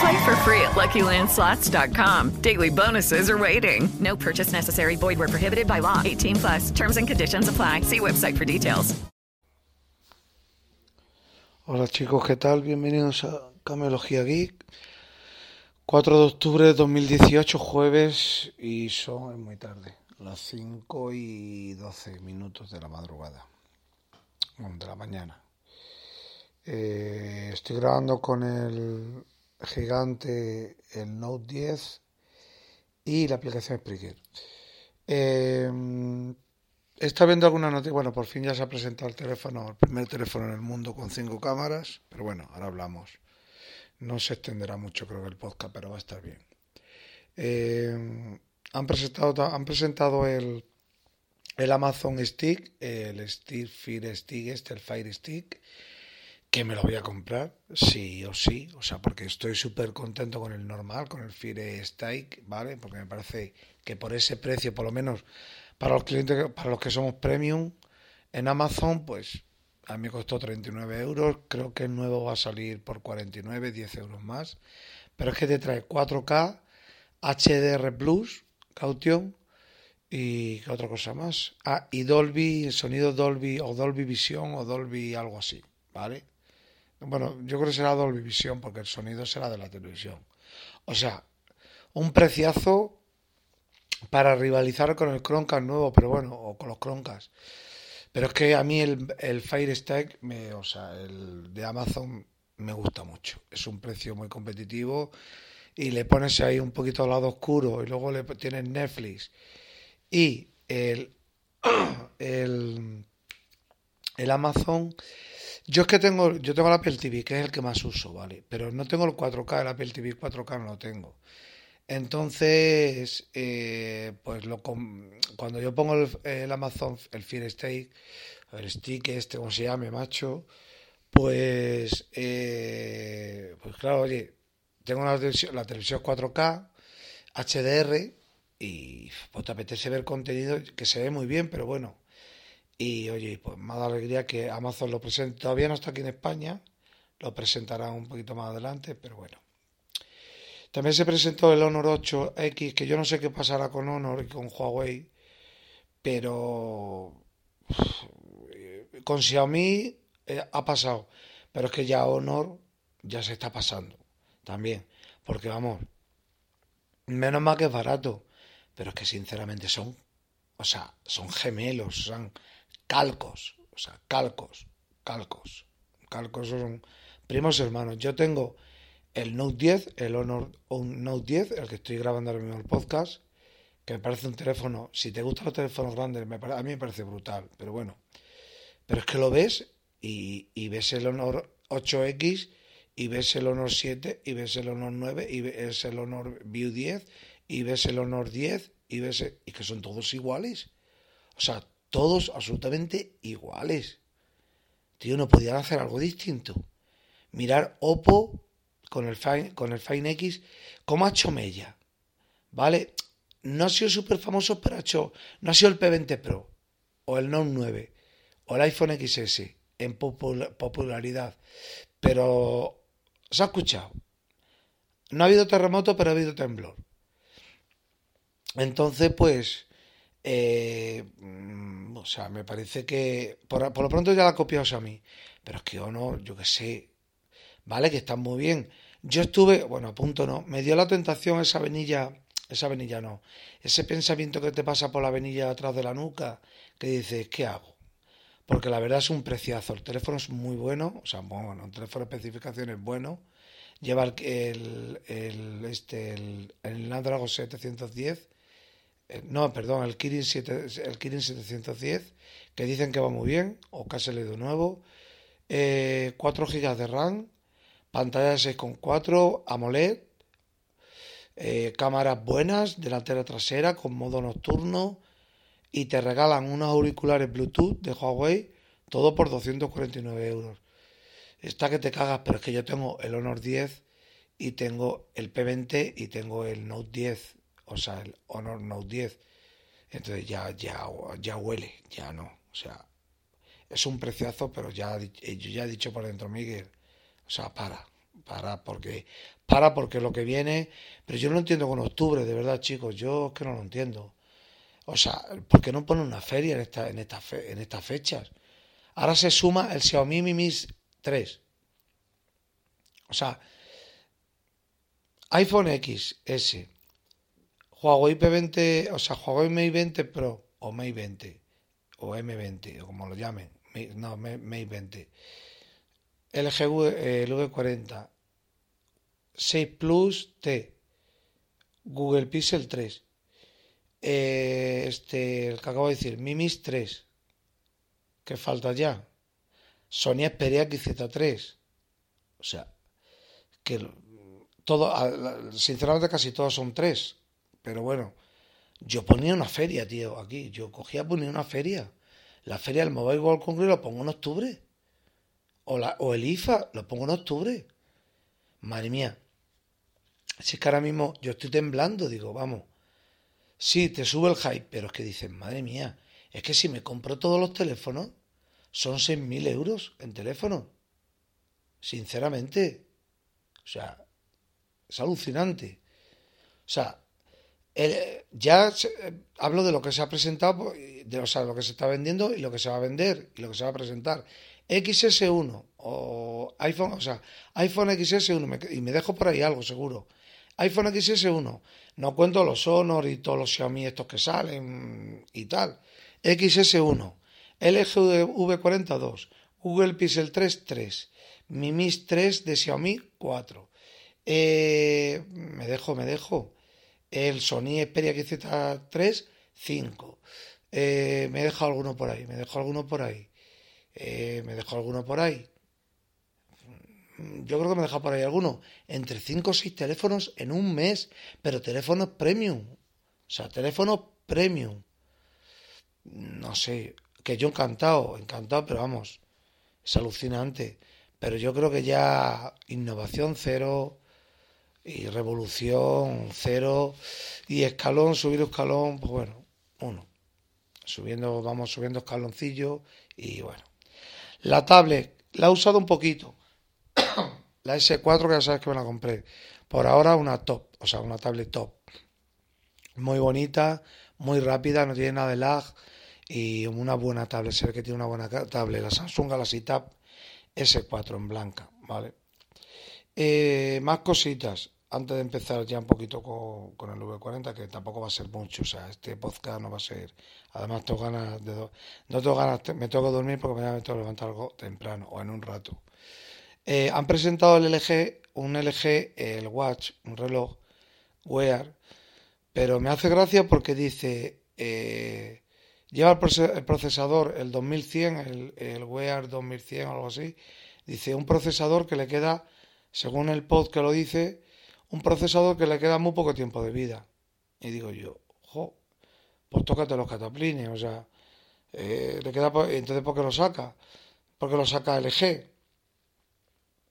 Play for free at LuckyLandSlots.com. Daily bonuses are waiting. No purchase necessary. Void where prohibited by law. 18 plus. Terms and conditions apply. See website for details. Hola chicos, ¿qué tal? Bienvenidos a Camelogía Geek. 4 de octubre de 2018, jueves, y son es muy tarde, las 5 y 12 minutos de la madrugada, de la mañana. Eh, estoy grabando con el gigante, el Note 10 y la aplicación Spreaker. Eh, está viendo alguna noticia. Bueno, por fin ya se ha presentado el teléfono, el primer teléfono en el mundo con cinco cámaras. Pero bueno, ahora hablamos. No se extenderá mucho, creo que el podcast, pero va a estar bien. Eh, han presentado, han presentado el, el Amazon Stick, el Stick Fire Stick, este, el Fire Stick, que me lo voy a comprar, sí o sí, o sea, porque estoy súper contento con el normal, con el Fire Stick, ¿vale? Porque me parece que por ese precio, por lo menos para los clientes, para los que somos premium en Amazon, pues a mí costó 39 euros, creo que el nuevo va a salir por 49, 10 euros más, pero es que te trae 4K, HDR Plus, caution y ¿qué otra cosa más? Ah, y Dolby, sonido Dolby o Dolby Vision o Dolby algo así, ¿vale? Bueno, yo creo que será Dolby Vision porque el sonido será de la televisión. O sea, un preciazo para rivalizar con el Chromecast nuevo, pero bueno, o con los Chromecast. Pero es que a mí el, el Fire Stick, me, o sea, el de Amazon me gusta mucho. Es un precio muy competitivo y le pones ahí un poquito al lado oscuro y luego le tienes Netflix y el, el, el Amazon. Yo es que tengo, yo tengo el Apple TV, que es el que más uso, ¿vale? Pero no tengo el 4K, el Apple TV 4K no lo tengo. Entonces, eh, pues lo cuando yo pongo el, Amazon, el Fire Stick, el stick este, como se llame, macho, pues, eh, pues claro, oye, tengo la televisión, la televisión 4K, HDR, y pues te apetece ver contenido que se ve muy bien, pero bueno. Y oye, pues me ha dado alegría que Amazon lo presente. Todavía no está aquí en España, lo presentará un poquito más adelante, pero bueno. También se presentó el Honor 8X, que yo no sé qué pasará con Honor y con Huawei, pero con Xiaomi eh, ha pasado, pero es que ya Honor ya se está pasando también, porque vamos, menos mal que es barato, pero es que sinceramente son, o sea, son gemelos, son calcos, o sea, calcos, calcos, calcos son primos hermanos. Yo tengo el Note 10, el Honor Note 10, el que estoy grabando ahora mismo el podcast, que me parece un teléfono, si te gustan los teléfonos grandes, me, a mí me parece brutal, pero bueno, pero es que lo ves y, y ves el Honor 8X y ves el Honor 7 y ves el Honor 9 y ves el Honor View 10 y ves el Honor 10 y ves y que son todos iguales. O sea, todos absolutamente iguales. Tío, no podían hacer algo distinto. Mirar Oppo con el Fine, con el Fine X, como ha hecho Mella. ¿Vale? No ha sido súper famoso, pero ha hecho. No ha sido el P20 Pro, o el Note 9, o el iPhone XS en popularidad. Pero se ha escuchado. No ha habido terremoto, pero ha habido temblor. Entonces, pues. Eh, o sea, me parece que. Por, por, lo pronto ya la ha copiado Xiaomi. Pero es que Honor, yo que sé. Vale, que están muy bien. Yo estuve, bueno, a punto no, me dio la tentación esa venilla, esa venilla no, ese pensamiento que te pasa por la venilla atrás de la nuca, que dices, ¿qué hago? porque la verdad es un preciazo. El teléfono es muy bueno, o sea, bueno, un teléfono de especificaciones bueno. Lleva el, el, el este, el, el Snapdragon 710, eh, no, perdón, el Kirin, 7, el Kirin 710, que dicen que va muy bien, o casi le de nuevo. Eh, 4 GB de RAM, pantalla de 6,4, AMOLED, eh, cámaras buenas, delantera trasera, con modo nocturno, y te regalan unos auriculares Bluetooth de Huawei, todo por 249 euros. Está que te cagas, pero es que yo tengo el Honor 10 y tengo el P20 y tengo el Note 10, o sea, el Honor Note 10. Entonces ya, ya, ya huele, ya no. O sea, es un preciazo, pero ya, ya he dicho por dentro, Miguel, o sea, para, para, porque, para porque lo que viene, pero yo no entiendo con octubre, de verdad, chicos, yo es que no lo entiendo. O sea, ¿por qué no pone una feria en, esta, en, en estas fechas? Ahora se suma el Xiaomi Mi Mix 3. O sea, iPhone XS, Huawei P20, o sea, Huawei Mate 20 Pro o Mate 20 o M20 o como lo llamen, no, Mate 20. LG el V40, 6 Plus T, Google Pixel 3 eh, este, el que acabo de decir, Mimis 3. ¿Qué falta ya? Sony Xperia XZ3. O sea, que todo, sinceramente casi todos son tres. Pero bueno, yo ponía una feria, tío, aquí. Yo cogía, ponía una feria. La feria del Mobile World Congress lo pongo en octubre. O, la, o el IFA lo pongo en octubre. Madre mía. Si es que ahora mismo yo estoy temblando, digo, vamos. Sí, te sube el hype, pero es que dices, madre mía, es que si me compro todos los teléfonos, son 6.000 euros en teléfono. Sinceramente. O sea, es alucinante. O sea, ya eh, hablo de lo que se ha presentado, de, o sea, lo que se está vendiendo y lo que se va a vender y lo que se va a presentar. XS1 o iPhone, o sea, iPhone XS1 y me dejo por ahí algo seguro iPhone XS1, no cuento los Honor y todos los Xiaomi estos que salen y tal. XS1, LG V42, Google Pixel 3 3, Mi Mix 3 de Xiaomi 4. Eh, me dejo, me dejo. El Sony Xperia XZ3 5. Eh, me dejo alguno por ahí, me dejo alguno por ahí. Eh, me dejo alguno por ahí yo creo que me deja por ahí alguno, entre 5 o 6 teléfonos en un mes, pero teléfonos premium. O sea, teléfonos premium. No sé, que yo encantado, encantado, pero vamos, es alucinante. Pero yo creo que ya innovación cero y revolución cero y escalón, subir escalón, pues bueno, uno. Subiendo, vamos subiendo escaloncillo y bueno. La tablet la he usado un poquito la S4 que ya sabes que me la compré. Por ahora una top, o sea, una tablet top. Muy bonita, muy rápida, no tiene nada de lag y una buena tablet. Se ve que tiene una buena tablet. La Samsung Galaxy Tab S4 en blanca, ¿vale? Eh, más cositas. Antes de empezar ya un poquito con, el V40, que tampoco va a ser mucho, o sea, este podcast no va a ser. Además, tengo ganas de. no tengo ganas, me tengo que dormir porque me tengo que levantar algo temprano o en un rato. Eh, han presentado el LG, un LG, el Watch, un reloj Wear, pero me hace gracia porque dice, eh, lleva el procesador, el 2100, el, el Wear 2100 o algo así, dice un procesador que le queda, según el pod que lo dice, un procesador que le queda muy poco tiempo de vida. Y digo yo, jo, pues tócate los cataplines, o sea, eh, le queda, entonces ¿por qué lo saca? Porque lo saca LG.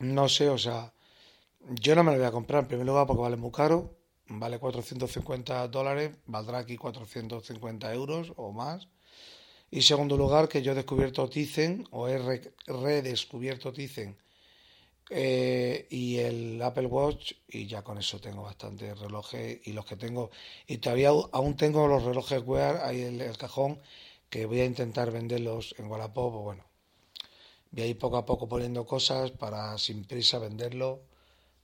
No sé, o sea, yo no me lo voy a comprar en primer lugar porque vale muy caro, vale 450 dólares, valdrá aquí 450 euros o más. Y segundo lugar, que yo he descubierto Tizen o he redescubierto Tizen eh, y el Apple Watch y ya con eso tengo bastantes relojes y los que tengo y todavía aún tengo los relojes Wear ahí en el cajón que voy a intentar venderlos en Wallapop, bueno, voy a ir poco a poco poniendo cosas para sin prisa venderlo,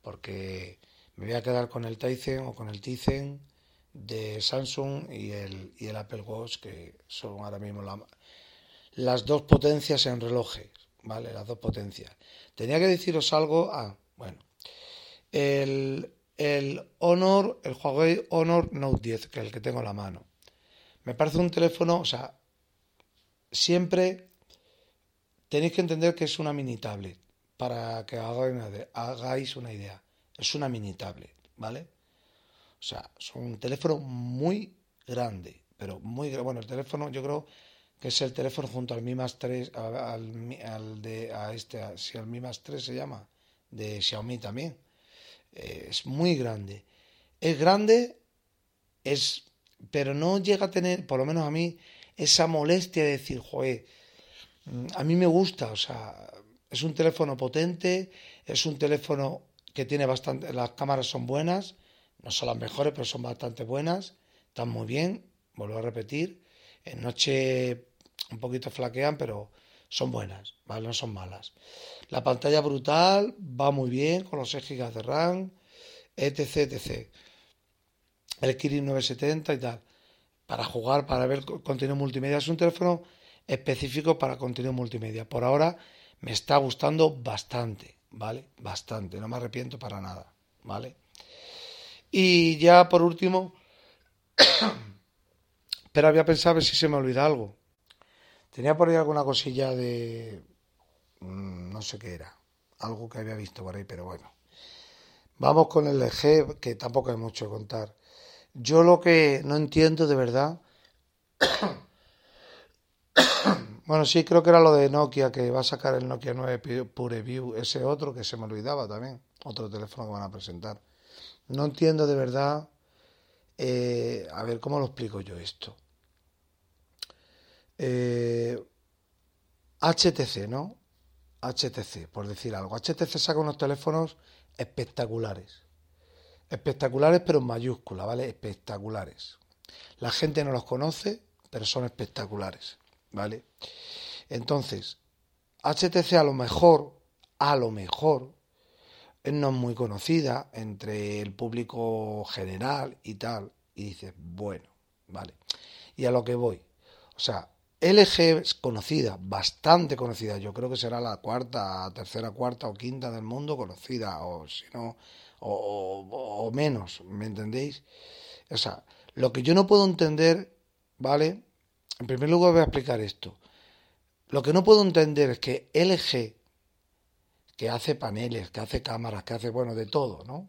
porque me voy a quedar con el Tizen o con el Tizen de Samsung y el, y el Apple Watch, que son ahora mismo la, las dos potencias en relojes, ¿vale? Las dos potencias. Tenía que deciros algo, ah, bueno, el, el Honor, el Huawei Honor Note 10, que es el que tengo en la mano. Me parece un teléfono, o sea, siempre tenéis que entender que es una mini tablet, para que hagáis una idea. Es una mini tablet, ¿vale? O sea, es un teléfono muy grande, pero muy bueno, el teléfono yo creo que es el teléfono junto al Mi Más 3, al, de, a este, si al Mi Más 3 se llama, de Xiaomi también. Eh, es muy grande. Es grande, es, pero no llega a tener, por lo menos a mí, esa molestia de decir, joder, mm, a mí me gusta, o sea, es un teléfono potente, es un teléfono que tiene bastante, las cámaras son buenas, no son las mejores, pero son bastante buenas, están muy bien, vuelvo a repetir, en noche un poquito flaquean, pero son buenas. No son malas. La pantalla brutal, va muy bien, con los 6 GB de RAM, etc, etc. El Kirin 970 y tal. Para jugar, para ver contenido multimedia. Es un teléfono específico para contenido multimedia. Por ahora me está gustando bastante, ¿vale? Bastante, no me arrepiento para nada, ¿vale? Y ya por último, pero había pensado a ver si se me olvida algo. Tenía por ahí alguna cosilla de... Mm, no sé qué era. Algo que había visto por ahí, pero bueno. Vamos con el LG, que tampoco hay mucho que contar. Yo lo que no entiendo de verdad Bueno, sí, creo que era lo de Nokia, que va a sacar el Nokia 9 Pure View, ese otro que se me olvidaba también, otro teléfono que van a presentar. No entiendo de verdad, eh, a ver, ¿cómo lo explico yo esto? HTC, eh, ¿no? HTC, por decir algo. HTC saca unos teléfonos espectaculares. Espectaculares, pero en mayúscula, ¿vale? Espectaculares. La gente no los conoce, pero son espectaculares. ¿vale? Entonces, HTC a lo mejor, a lo mejor, no es muy conocida entre el público general y tal, y dices, bueno, vale. Y a lo que voy, o sea, LG es conocida, bastante conocida, yo creo que será la cuarta, tercera, cuarta o quinta del mundo conocida, o si no, o, o menos, ¿me entendéis? O sea, lo que yo no puedo entender, ¿vale? En primer lugar voy a explicar esto. Lo que no puedo entender es que LG, que hace paneles, que hace cámaras, que hace, bueno, de todo, ¿no?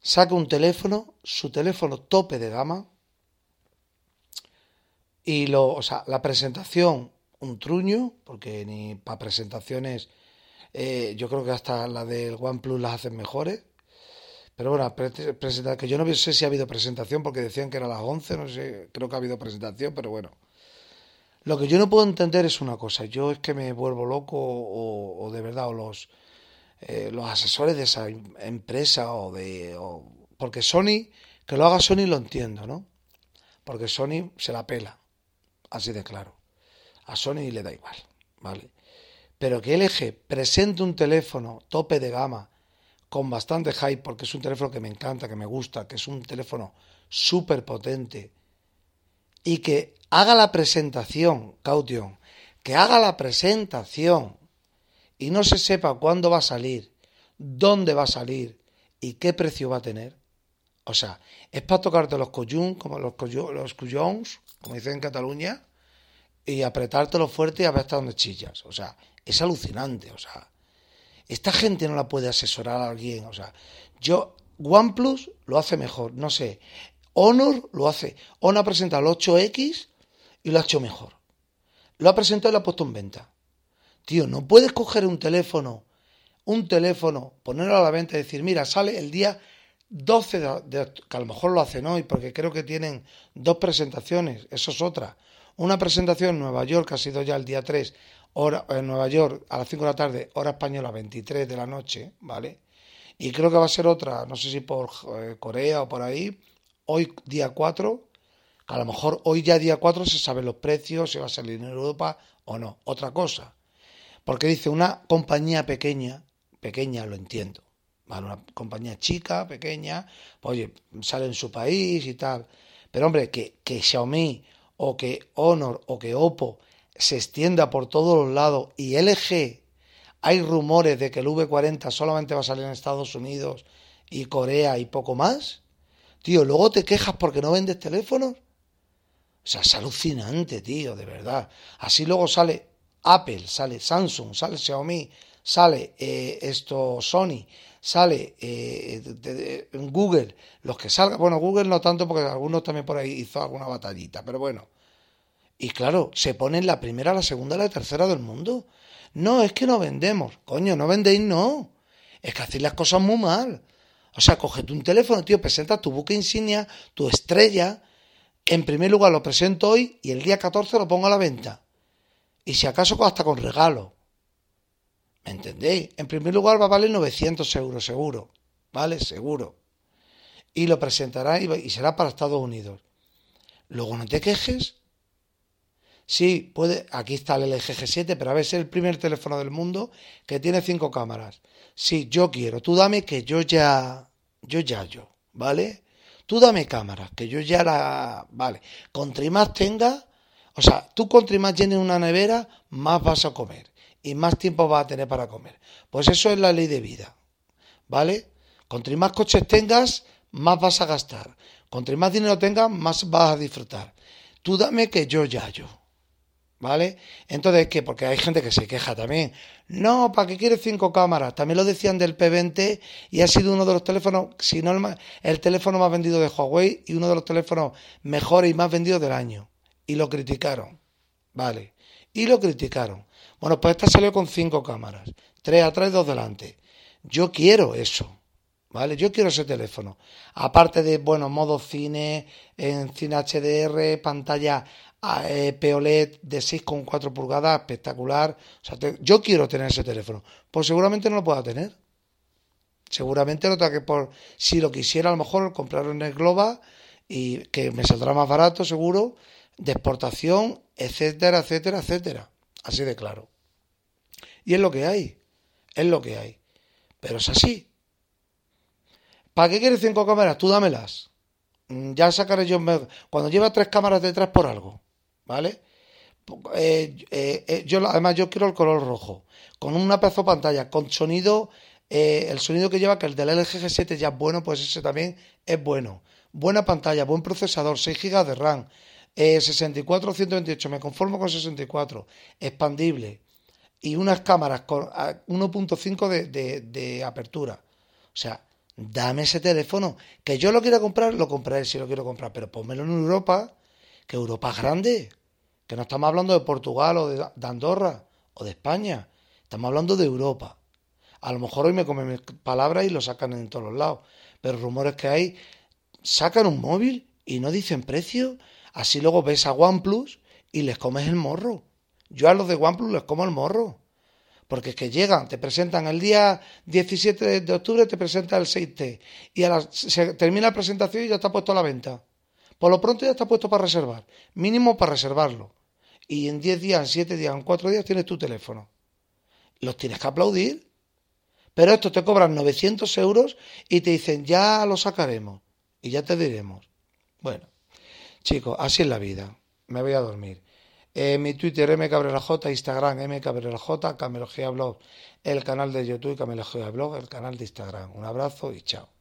Saca un teléfono, su teléfono tope de gama, y lo, o sea, la presentación, un truño, porque ni para presentaciones, eh, yo creo que hasta la del OnePlus las hacen mejores. Pero bueno, que yo no sé si ha habido presentación porque decían que era las 11, no sé, creo que ha habido presentación, pero bueno. Lo que yo no puedo entender es una cosa, yo es que me vuelvo loco o, de verdad, o los, eh, los asesores de esa em, empresa o de... porque Sony, que lo haga Sony lo entiendo, ¿no? Porque Sony se la pela, así de claro. A Sony le da igual, ¿vale? Pero que LG presente un teléfono tope de gama con bastante hype porque es un teléfono que me encanta, que me gusta, que es un teléfono súper potente y que haga la presentación, Caution, que haga la presentación y no se sepa cuándo va a salir, dónde va a salir y qué precio va a tener. O sea, es para tocarte los collons, como los, los como dicen en Cataluña, y apretártelo fuerte y a ver hasta dónde chillas. O sea, es alucinante. O sea, esta gente no la puede asesorar a alguien. O sea, yo, OnePlus lo hace mejor, no sé. Honor lo hace. Honor ha presentado el 8X y lo ha hecho mejor. Lo ha presentado y lo ha puesto en venta. Tío, no puedes coger un teléfono, un teléfono, ponerlo a la venta y decir, mira, sale el día 12 de, que a lo mejor lo hacen hoy, porque creo que tienen dos presentaciones, eso es otra. Una presentación en Nueva York, que ha sido ya el día 3, hora, en Nueva York a las 5 de la tarde, hora española 23 de la noche, ¿vale? Y creo que va a ser otra, no sé si por eh, Corea o por ahí, hoy día 4, que a lo mejor hoy ya día 4 se saben los precios, si va a salir en Europa o no. Otra cosa, porque dice una compañía pequeña, pequeña lo entiendo, ¿vale? Una compañía chica, pequeña, pues, oye, sale en su país y tal. Pero hombre, que, que Xiaomi o que Honor o que Oppo se extienda por todos los lados y LG hay rumores de que el V40 solamente va a salir en Estados Unidos y Corea y poco más. Tío, luego te quejas porque no vendes teléfonos. O sea, es alucinante, tío, de verdad. Así luego sale Apple, sale Samsung, sale Xiaomi, sale eh, esto Sony, sale eh, Google, los que salgan, bueno, Google no tanto porque algunos también por ahí hizo alguna batallita, pero bueno. Y claro, se ponen la primera, la segunda, la tercera del mundo. No, es que no vendemos. Coño, no vendéis, no. Es que hacéis las cosas muy mal. O sea, cogete un teléfono, tío, presenta tu buque insignia, tu estrella. En primer lugar lo presento hoy y el día 14 lo pongo a la venta. Y si acaso hasta con regalo. ¿Me entendéis? En primer lugar va a valer 900 euros, seguro. ¿Vale? Seguro. Y lo presentará y será para Estados Unidos. Luego no te quejes Sí, puede, aquí está el LG G7, pero a ver, es el primer teléfono del mundo que tiene cinco cámaras. Sí, yo quiero, tú dame que yo ya, yo ya yo, ¿vale? Tú dame cámaras, que yo ya la, vale. Contra más tenga, o sea, tú contra más llenes una nevera, más vas a comer y más tiempo vas a tener para comer. Pues eso es la ley de vida, ¿vale? Contra más coches tengas, más vas a gastar. Contra más dinero tengas, más vas a disfrutar. Tú dame que yo ya yo. ¿Vale? Entonces, ¿qué? Porque hay gente que se queja también. No, ¿para qué quieres cinco cámaras? También lo decían del P20 y ha sido uno de los teléfonos, si no el, el teléfono más vendido de Huawei y uno de los teléfonos mejores y más vendidos del año. Y lo criticaron. ¿Vale? Y lo criticaron. Bueno, pues esta salió con cinco cámaras. Tres atrás dos delante. Yo quiero eso. ¿Vale? Yo quiero ese teléfono. Aparte de, bueno, modo cine, en cine HDR, pantalla eh, POLED de 6,4 pulgadas, espectacular. O sea, yo quiero tener ese teléfono. Pues seguramente no lo pueda tener. Seguramente lo que por. Si lo quisiera, a lo mejor comprarlo en el Globa y que me saldrá más barato, seguro, de exportación, etcétera, etcétera, etcétera. Así de claro. Y es lo que hay. Es lo que hay. Pero es así. ¿Para qué quieres cinco cámaras? Tú dámelas. Mm, ya sacaré yo. Cuando lleva tres cámaras detrás por algo. ¿vale? Eh, eh, eh, yo además yo quiero el color rojo con una pedazo pantalla con sonido el sonido que lleva que el del LG G7 ya es bueno pues ese también es bueno buena pantalla buen procesador 6 GB de RAM 64 128 me conformo con 64 expandible y unas cámaras con 1.5 de, de, de apertura o sea dame ese teléfono que yo lo quiera comprar lo compraré si lo quiero comprar pero pónmelo en Europa que Europa es grande, que no estamos hablando de Portugal o de, Andorra o de España, estamos hablando de Europa. A lo mejor hoy me comen mis palabras y lo sacan en todos los lados, pero rumores que hay, sacan un móvil y no dicen precio, así luego ves a OnePlus y les comes el morro. Yo a los de OnePlus les como el morro. Porque es que llegan, te presentan el día 17 de octubre, te presenta el 6T. Y a se termina la presentación y ya está puesto a la venta. Por lo pronto ya está puesto para reservar, mínimo para reservarlo. Y en 10 días, en 7 días, en 4 días tienes tu teléfono. Los tienes que aplaudir. Pero esto te cobran 900 euros y te dicen, ya lo sacaremos y ya te diremos. Bueno, chicos, así es la vida. Me voy a dormir. Eh, mi Twitter mcabreraj, Instagram mcabreraj, Camelogía Blog, el canal de YouTube Camelogía Blog, el canal de Instagram. Un abrazo y chao.